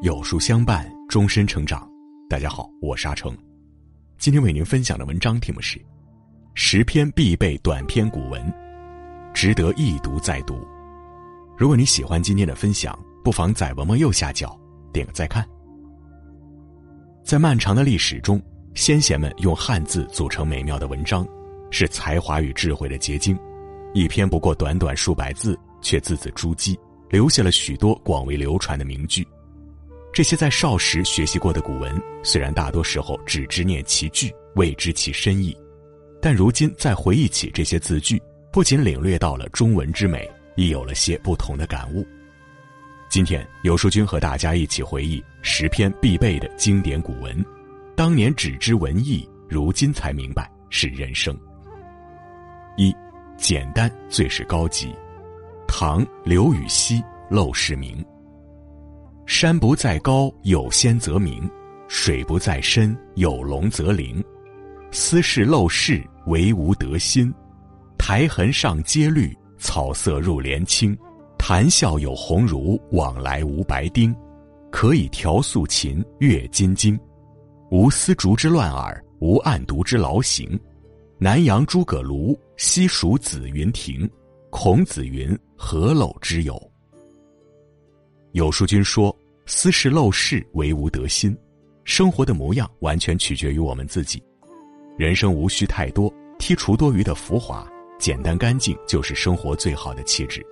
有书相伴，终身成长。大家好，我是阿成。今天为您分享的文章题目是《十篇必备短篇古文》，值得一读再读。如果你喜欢今天的分享，不妨在文末右下角点个再看。在漫长的历史中，先贤们用汉字组成美妙的文章，是才华与智慧的结晶。一篇不过短短数百字，却字字珠玑，留下了许多广为流传的名句。这些在少时学习过的古文，虽然大多时候只知念其句，未知其深意，但如今再回忆起这些字句，不仅领略到了中文之美，亦有了些不同的感悟。今天，有书君和大家一起回忆十篇必备的经典古文，当年只知文艺，如今才明白是人生。一，简单最是高级。唐刘禹锡《陋室铭》。山不在高，有仙则名；水不在深，有龙则灵。斯是陋室，惟吾德馨。苔痕上阶绿，草色入帘青。谈笑有鸿儒，往来无白丁。可以调素琴，阅金经。无丝竹之乱耳，无案牍之劳形。南阳诸葛庐，西蜀子云亭。孔子云：“何陋之有？”有书君说：“斯是陋室，惟吾德馨。”生活的模样完全取决于我们自己。人生无需太多，剔除多余的浮华，简单干净就是生活最好的气质。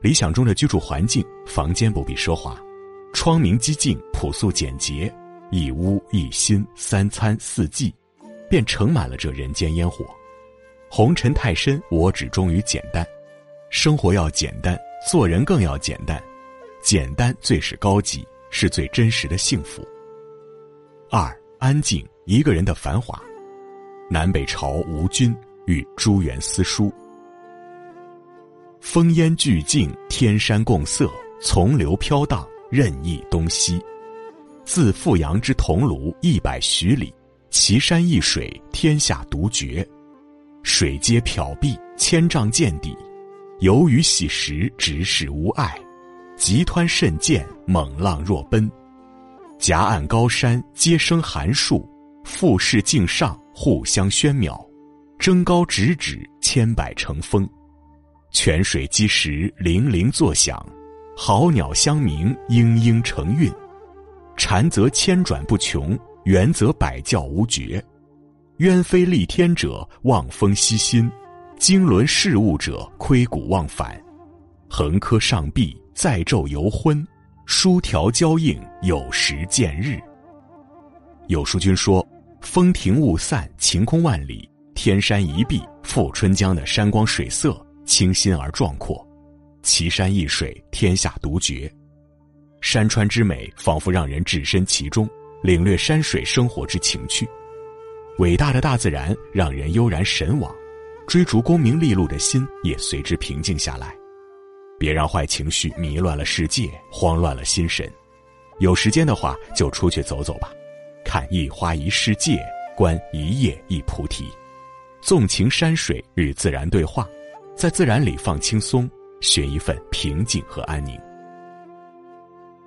理想中的居住环境，房间不必奢华，窗明几净，朴素简洁，一屋一心，三餐四季，便盛满了这人间烟火。红尘太深，我只忠于简单。生活要简单，做人更要简单。简单最是高级，是最真实的幸福。二安静，一个人的繁华。南北朝吴君与朱元思书。风烟俱静，天山共色，从流飘荡，任意东西。自富阳之桐庐一百许里，奇山异水，天下独绝。水皆缥碧，千丈见底。游鱼洗石，直视无碍。急湍甚见，猛浪若奔；夹岸高山，皆生寒树；富士境上，互相喧邈。争高直指，千百成峰。泉水击石，泠泠作响；好鸟相鸣，嘤嘤成韵。蝉则千转不穷，猿则百叫无绝。鸢飞戾天者，望风息心；经纶事物者，窥谷忘返。横柯上壁。载昼犹昏，书条交映，有时见日。有书君说：“风停雾散，晴空万里，天山一碧，富春江的山光水色清新而壮阔，奇山异水，天下独绝。山川之美，仿佛让人置身其中，领略山水生活之情趣。伟大的大自然让人悠然神往，追逐功名利禄的心也随之平静下来。”别让坏情绪迷乱了世界，慌乱了心神。有时间的话，就出去走走吧，看一花一世界，观一叶一菩提，纵情山水与自然对话，在自然里放轻松，寻一份平静和安宁。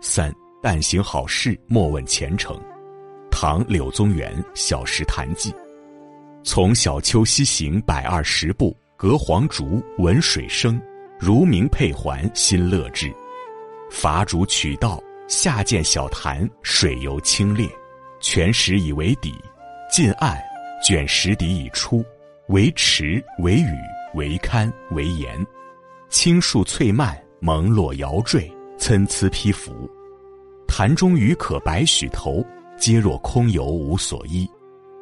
三但行好事，莫问前程。唐柳宗元《小石潭记》：从小丘西行百二十步，隔黄竹，闻水声。如鸣佩环，心乐之。伐竹取道，下见小潭，水游清冽，泉石以为底，近岸，卷石底已出，为池，为屿，为堪，为岩。青树翠蔓，蒙络摇缀，参差披拂。潭中鱼可百许头，皆若空游无所依。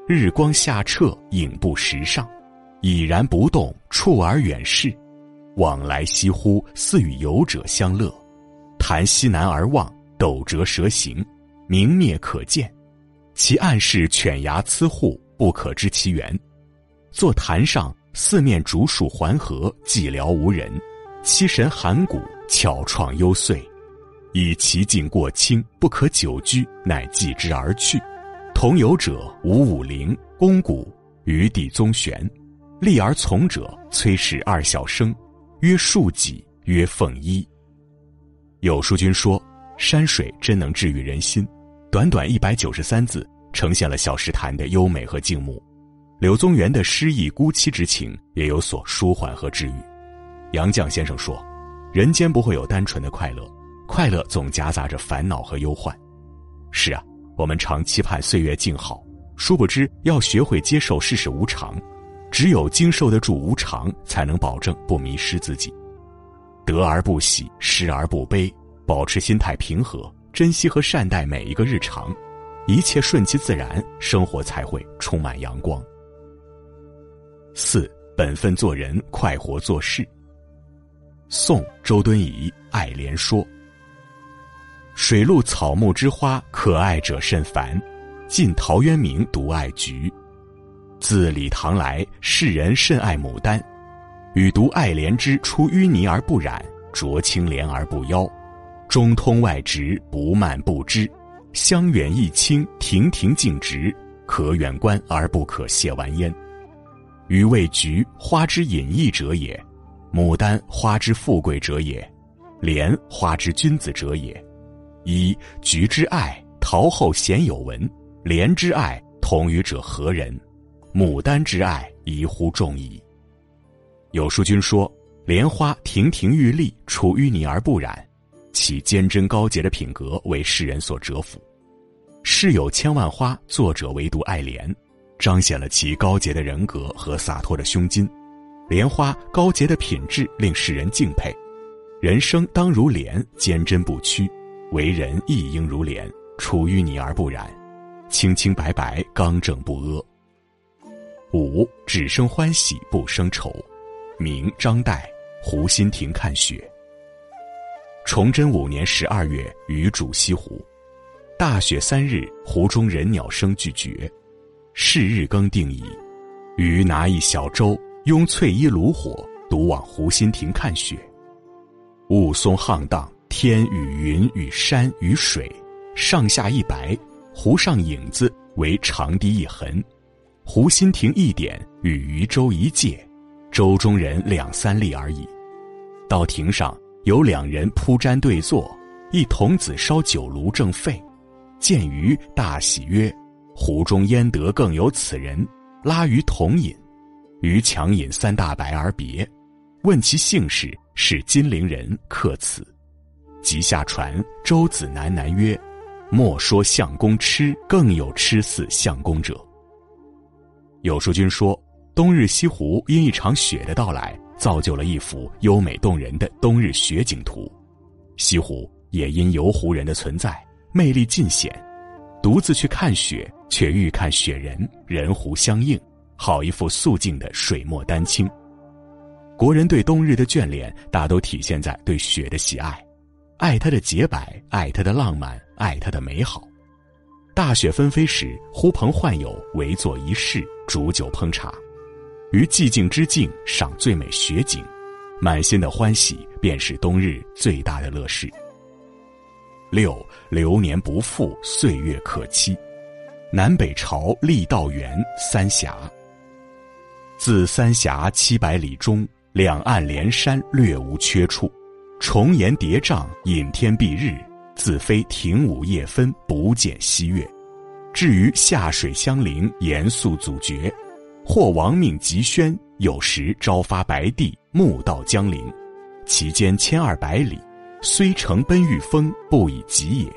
日光下澈，影不时上，已然不动，触而远视。往来西乎，似与游者相乐。潭西南而望，斗折蛇行，明灭可见。其岸势犬牙瑁狌，不可知其源。坐潭上，四面竹树环合，寂寥无人。栖神寒谷，巧怆幽邃。以其境过清，不可久居，乃继之而去。同游者吴武陵、宫古、余地宗玄。立而从者，崔氏二小生。曰树几，曰凤衣。有书君说：“山水真能治愈人心。短短一百九十三字，呈现了小石潭的优美和静穆。柳宗元的诗意孤凄之情也有所舒缓和治愈。杨绛先生说：“人间不会有单纯的快乐，快乐总夹杂着烦恼和忧患。”是啊，我们常期盼岁月静好，殊不知要学会接受世事无常。只有经受得住无常，才能保证不迷失自己。得而不喜，失而不悲，保持心态平和，珍惜和善待每一个日常，一切顺其自然，生活才会充满阳光。四本分做人，快活做事。宋周敦颐《爱莲说》：水陆草木之花，可爱者甚蕃。晋陶渊明独爱菊。自李唐来，世人甚爱牡丹。予独爱莲之出淤泥而不染，濯清涟而不妖。中通外直，不蔓不枝。香远益清，亭亭净植，可远观而不可亵玩焉。予谓菊花之隐逸者也，牡丹花之富贵者也，莲花之君子者也。一菊之爱，陶后鲜有闻；莲之爱，同予者何人？牡丹之爱，宜乎众矣。有书君说：“莲花亭亭玉立，出淤泥而不染，其坚贞高洁的品格为世人所折服。世有千万花，作者唯独爱莲，彰显了其高洁的人格和洒脱的胸襟。莲花高洁的品质令世人敬佩。人生当如莲，坚贞不屈；为人亦应如莲，出淤泥而不染，清清白白，刚正不阿。”五只生欢喜不生愁，明张岱湖心亭看雪。崇祯五年十二月，余主西湖，大雪三日，湖中人鸟声俱绝。是日更定矣，余拿一小舟，拥翠衣炉火，独往湖心亭看雪。雾凇沆荡，天与云与山与水，上下一白，湖上影子为长堤一痕。湖心亭一点与渔舟一芥，舟中人两三粒而已。到亭上有两人铺毡对坐，一童子烧酒炉正沸。见余大喜曰：“湖中焉得更有此人？”拉余同饮，余强饮三大白而别。问其姓氏，是金陵人，客此。即下船，舟子喃喃曰：“莫说相公痴，更有痴似相公者。”有书君说，冬日西湖因一场雪的到来，造就了一幅优美动人的冬日雪景图。西湖也因游湖人的存在，魅力尽显。独自去看雪，却欲看雪人，人湖相映，好一幅素净的水墨丹青。国人对冬日的眷恋，大都体现在对雪的喜爱，爱它的洁白，爱它的浪漫，爱它的美好。大雪纷飞时，呼朋唤友围坐一室，煮酒烹茶，于寂静之境赏最美雪景，满心的欢喜便是冬日最大的乐事。六流年不复，岁月可期。南北朝郦道元三峡。自三峡七百里中，两岸连山略无缺处，重岩叠嶂，隐天蔽日。自非亭午夜分，不见西月。至于下水相邻，严肃阻绝；或亡命急宣，有时朝发白帝，暮到江陵。其间千二百里，虽乘奔御风，不以疾也。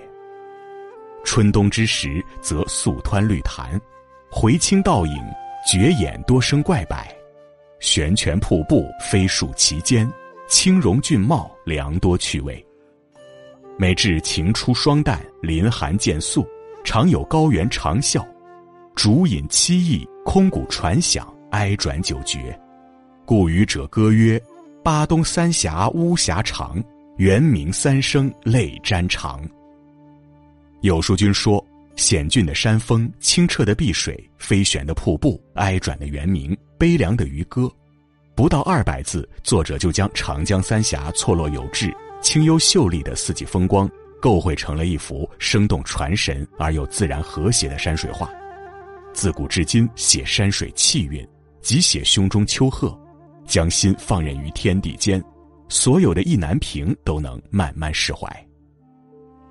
春冬之时，则素湍绿潭，回清倒影，绝眼多生怪柏，悬泉瀑布飞漱其间，清荣峻茂，良多趣味。每至晴初霜旦，林寒渐肃，常有高原长啸，竹饮凄异，空谷传响，哀转久绝。故渔者歌曰：“巴东三峡巫峡长，猿鸣三声泪沾裳。”有书君说：“险峻的山峰，清澈的碧水，飞旋的瀑布，哀转的猿鸣，悲凉的渔歌。”不到二百字，作者就将长江三峡错落有致。清幽秀丽的四季风光，构绘成了一幅生动传神而又自然和谐的山水画。自古至今，写山水气韵，即写胸中丘壑，将心放任于天地间，所有的意难平都能慢慢释怀。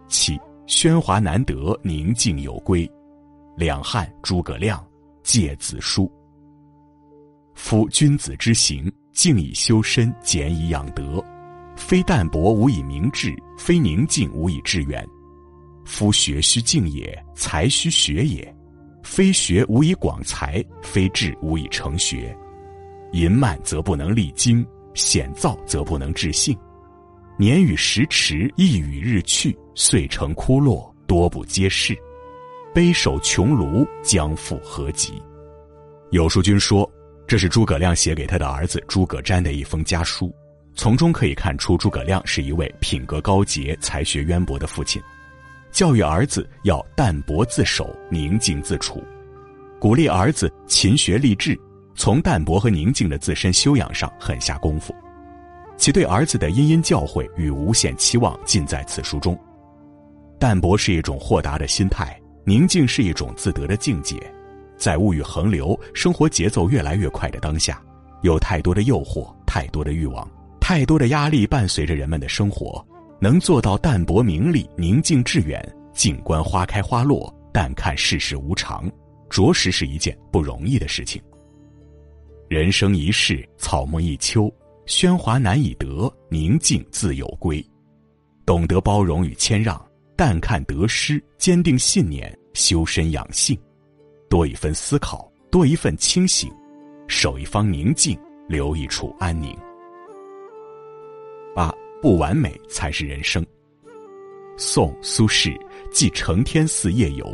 七喧哗难得，宁静有归。两汉诸葛亮诫子书。夫君子之行，静以修身，俭以养德。非淡泊无以明志，非宁静无以致远。夫学须静也，才须学也。非学无以广才，非志无以成学。淫慢则不能励精，险躁则不能致性。年与时驰，意与日去，遂成枯落，多不接世。悲守穷庐，将复何及？有书君说，这是诸葛亮写给他的儿子诸葛瞻的一封家书。从中可以看出，诸葛亮是一位品格高洁、才学渊博的父亲，教育儿子要淡泊自守、宁静自处，鼓励儿子勤学立志，从淡泊和宁静的自身修养上狠下功夫。其对儿子的殷殷教诲与无限期望尽在此书中。淡泊是一种豁达的心态，宁静是一种自得的境界。在物欲横流、生活节奏越来越快的当下，有太多的诱惑，太多的欲望。太多的压力伴随着人们的生活，能做到淡泊名利、宁静致远、静观花开花落、淡看世事无常，着实是一件不容易的事情。人生一世，草木一秋，喧哗难以得，宁静自有归。懂得包容与谦让，淡看得失，坚定信念，修身养性，多一分思考，多一份清醒，守一方宁静，留一处安宁。八不完美才是人生。宋苏轼记承天寺夜游。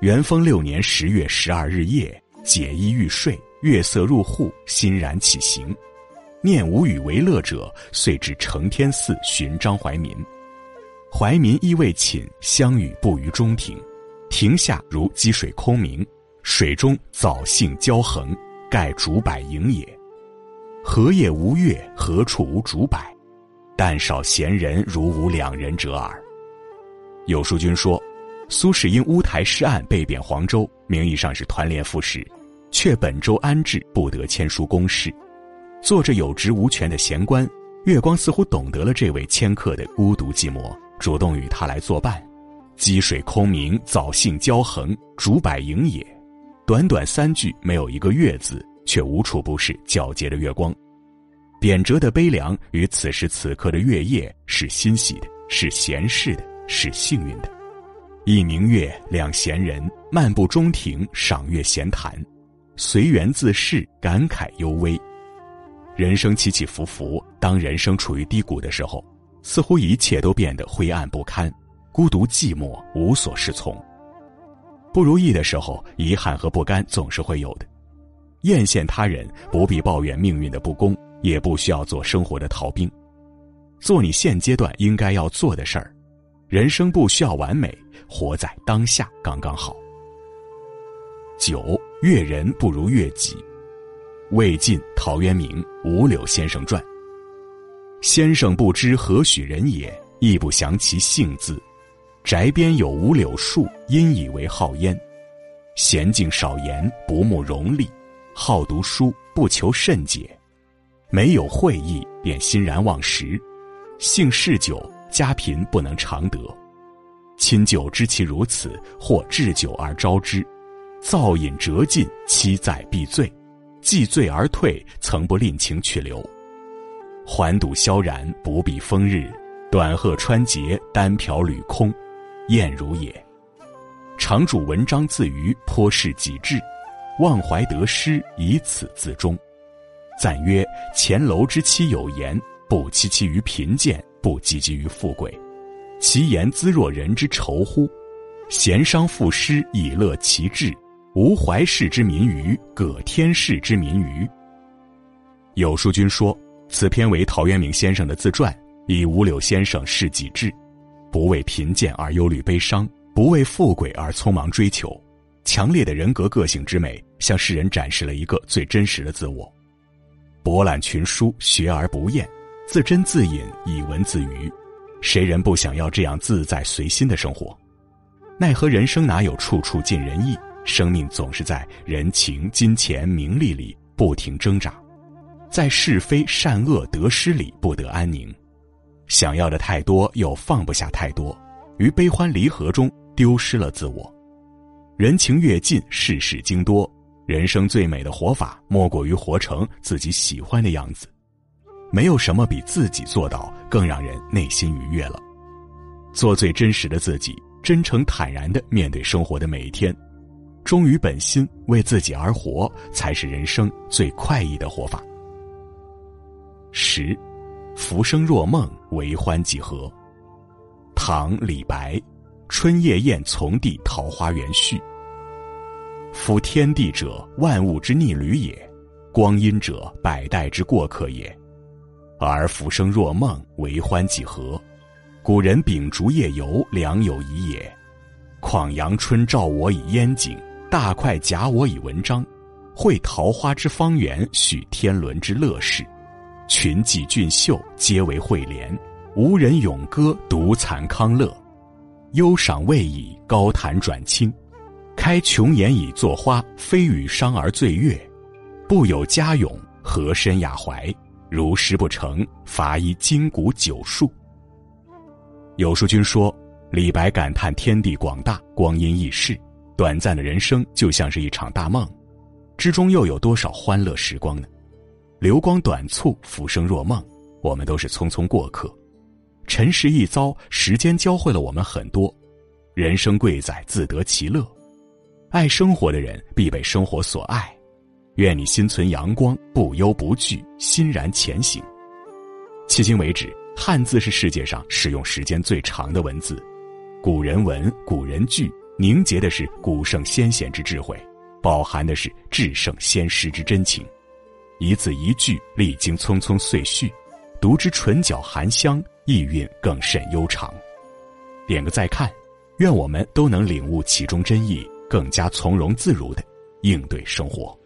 元丰六年十月十二日夜，解衣欲睡，月色入户，欣然起行，念无与为乐者，遂至承天寺寻张怀民。怀民亦未寝，相与步于中庭，庭下如积水空明，水中藻荇交横，盖竹柏影也。何夜无月？何处无竹柏？但少闲人如吾两人者耳。有书君说，苏轼因乌台诗案被贬黄州，名义上是团练副使，却本州安置，不得签书公事。做着有职无权的闲官，月光似乎懂得了这位迁客的孤独寂寞，主动与他来作伴。积水空明，藻荇交横，竹柏影也。短短三句，没有一个月字。却无处不是皎洁的月光，贬谪的悲凉与此时此刻的月夜是欣喜的，是闲适的，是幸运的。一明月，两闲人漫步中庭，赏月闲谈，随缘自适，感慨幽微。人生起起伏伏，当人生处于低谷的时候，似乎一切都变得灰暗不堪，孤独寂寞，无所适从。不如意的时候，遗憾和不甘总是会有的。艳羡他人，不必抱怨命运的不公，也不需要做生活的逃兵，做你现阶段应该要做的事儿。人生不需要完美，活在当下刚刚好。九悦人不如悦己。魏晋陶渊明《五柳先生传》。先生不知何许人也，亦不详其姓字。宅边有五柳树，因以为好焉。娴静少言，不慕荣利。好读书，不求甚解，没有会意便欣然忘食。性嗜酒，家贫不能常得。亲酒知其如此，或置酒而招之，造饮辄尽，期在必醉。既醉而退，曾不吝情去留。环堵萧然，不避风日。短鹤穿节，单瓢履空，晏如也。常主文章自娱，颇是己志。忘怀得失，以此自终。赞曰：前楼之妻有言，不戚戚于贫贱，不汲汲于富贵。其言兹若人之仇乎？贤商赋诗以乐其志，无怀世之民于，葛天世之民于。有书君说，此篇为陶渊明先生的自传，以五柳先生事己志，不为贫贱而忧虑悲伤，不为富贵而匆忙追求。强烈的人格个性之美，向世人展示了一个最真实的自我。博览群书，学而不厌，自斟自饮，以文自娱。谁人不想要这样自在随心的生活？奈何人生哪有处处尽人意？生命总是在人情、金钱、名利里不停挣扎，在是非善恶得失里不得安宁。想要的太多，又放不下太多，于悲欢离合中丢失了自我。人情越近，世事经多。人生最美的活法，莫过于活成自己喜欢的样子。没有什么比自己做到更让人内心愉悦了。做最真实的自己，真诚坦然的面对生活的每一天，忠于本心，为自己而活，才是人生最快意的活法。十，浮生若梦，为欢几何？唐·李白，春夜宴从弟桃花源序。夫天地者，万物之逆旅也；光阴者，百代之过客也。而浮生若梦，为欢几何？古人秉烛夜游，良有疑也。况阳春照我以烟景，大块假我以文章。会桃花之芳园，许天伦之乐事。群妓俊秀，皆为惠怜；无人咏歌，独惭康乐。忧赏未已，高谈转清。开琼筵以作花，飞羽伤而醉月。不有佳咏，何身雅怀？如诗不成，罚一金谷九数。有书君说，李白感叹天地广大，光阴易逝，短暂的人生就像是一场大梦，之中又有多少欢乐时光呢？流光短促，浮生若梦，我们都是匆匆过客。尘世一遭，时间教会了我们很多。人生贵在自得其乐。爱生活的人必被生活所爱，愿你心存阳光，不忧不惧，欣然前行。迄今为止，汉字是世界上使用时间最长的文字，古人文，古人句，凝结的是古圣先贤之智慧，饱含的是至圣先师之真情。一字一句，历经匆匆岁序，读之唇角含香，意韵更甚悠长。点个再看，愿我们都能领悟其中真意。更加从容自如的应对生活。